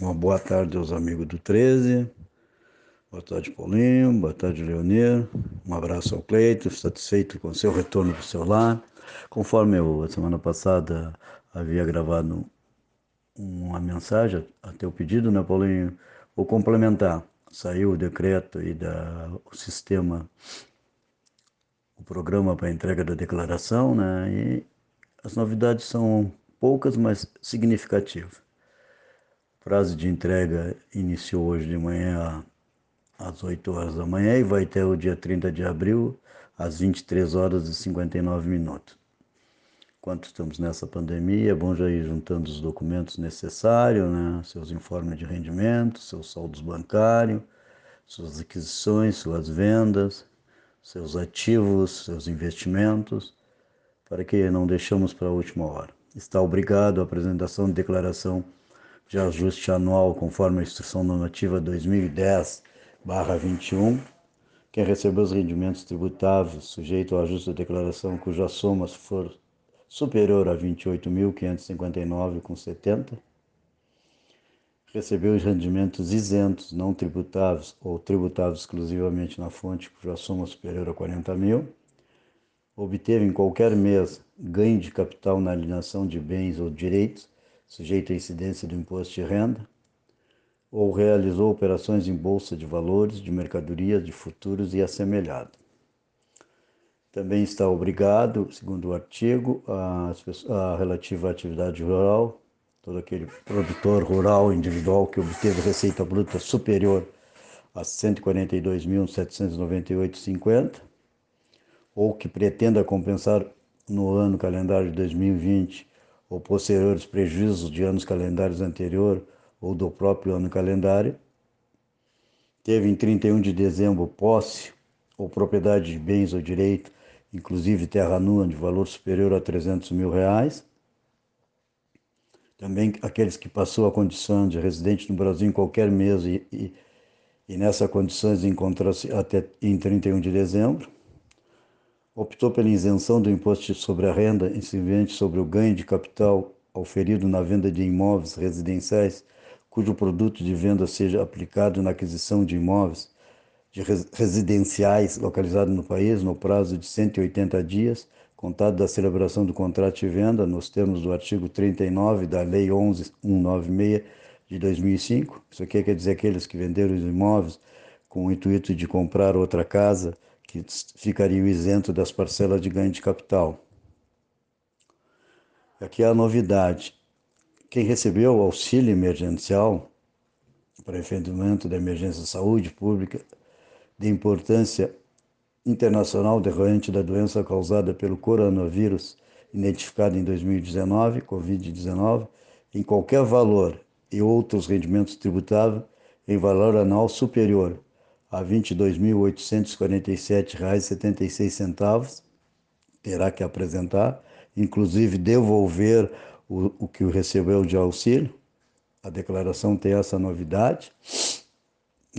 Uma boa tarde aos amigos do 13. Boa tarde, Paulinho. Boa tarde, Leonir. Um abraço ao Cleito, satisfeito com o seu retorno para o seu lar. Conforme eu, a semana passada, havia gravado uma mensagem a teu pedido, né, Paulinho? Vou complementar. Saiu o decreto e da, o sistema, o programa para entrega da declaração, né? E as novidades são poucas, mas significativas. Prazo de entrega iniciou hoje de manhã às 8 horas da manhã e vai até o dia 30 de abril às 23 horas e 59 minutos. Enquanto estamos nessa pandemia, é bom já ir juntando os documentos necessários, né? seus informes de rendimento, seus saldos bancários, suas aquisições, suas vendas, seus ativos, seus investimentos, para que não deixemos para a última hora. Está obrigado à apresentação de declaração de ajuste anual conforme a Instrução Normativa 2010-21. Quem recebeu os rendimentos tributáveis sujeito ao ajuste da declaração cuja soma for superior a 28.559,70 recebeu os rendimentos isentos, não tributáveis ou tributáveis exclusivamente na fonte, cuja soma superior a 40 mil, obteve em qualquer mês ganho de capital na alienação de bens ou direitos, sujeito à incidência do imposto de renda, ou realizou operações em bolsa de valores, de mercadorias, de futuros e assemelhado. Também está obrigado, segundo o artigo, a, a relativa à atividade rural, todo aquele produtor rural individual que obteve receita bruta superior a 142.798,50 ou que pretenda compensar no ano calendário de 2020 ou posteriores prejuízos de anos calendários anterior ou do próprio ano calendário, teve em 31 de dezembro posse ou propriedade de bens ou direito, inclusive terra nua de valor superior a 300 mil reais, também aqueles que passou a condição de residente no Brasil em qualquer mês e, e, e nessa condições encontra-se até em 31 de dezembro, optou pela isenção do imposto sobre a renda incidente sobre o ganho de capital auferido na venda de imóveis residenciais cujo produto de venda seja aplicado na aquisição de imóveis de residenciais localizados no país no prazo de 180 dias contado da celebração do contrato de venda, nos termos do artigo 39 da Lei 11.196 de 2005. Isso aqui quer dizer aqueles que venderam os imóveis com o intuito de comprar outra casa, que ficariam isento das parcelas de ganho de capital. Aqui é a novidade. Quem recebeu o auxílio emergencial para enfrentamento da emergência de saúde pública de importância internacional decorrente da doença causada pelo coronavírus, identificado em 2019, Covid-19, em qualquer valor e outros rendimentos tributáveis em valor anual superior a R$ 22.847,76, terá que apresentar, inclusive devolver o, o que recebeu de auxílio. A declaração tem essa novidade.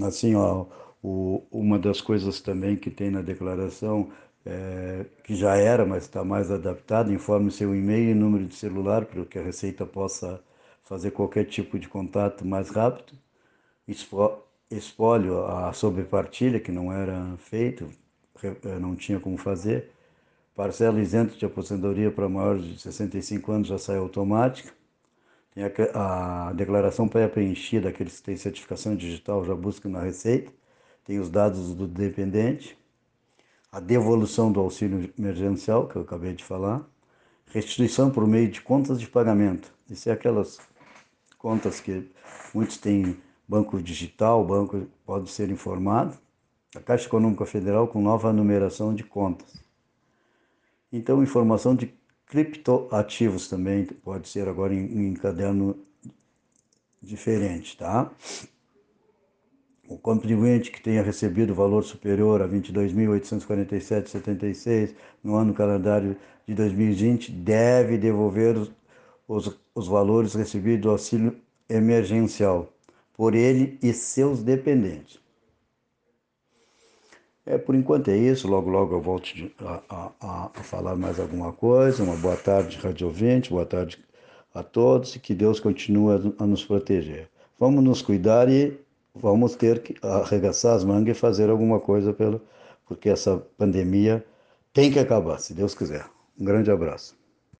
Assim, ó, o, uma das coisas também que tem na declaração, é, que já era, mas está mais adaptado, informe seu e-mail e número de celular para que a Receita possa fazer qualquer tipo de contato mais rápido. Espólio a sobrepartilha, que não era feito, é, não tinha como fazer. Parcela isenta de aposentadoria para maiores de 65 anos já sai automática. Tem a, a declaração pré-preenchida, aqueles que têm certificação digital já buscam na Receita tem os dados do dependente, a devolução do auxílio emergencial, que eu acabei de falar, restituição por meio de contas de pagamento. Isso é aquelas contas que muitos têm banco digital, banco pode ser informado. A Caixa Econômica Federal com nova numeração de contas. Então, informação de criptoativos também pode ser agora em, em caderno diferente, tá? o contribuinte que tenha recebido valor superior a R$ 22.847,76 no ano calendário de 2020 deve devolver os, os, os valores recebidos do auxílio emergencial por ele e seus dependentes. É, por enquanto é isso, logo logo eu volto a, a, a falar mais alguma coisa. Uma boa tarde, rádio ouvinte, boa tarde a todos e que Deus continue a, nos proteger. vamos nos cuidar e vamos ter que arregaçar as mangas e fazer alguma coisa pelo, porque essa pandemia tem que acabar, se Deus quiser. Um grande abraço.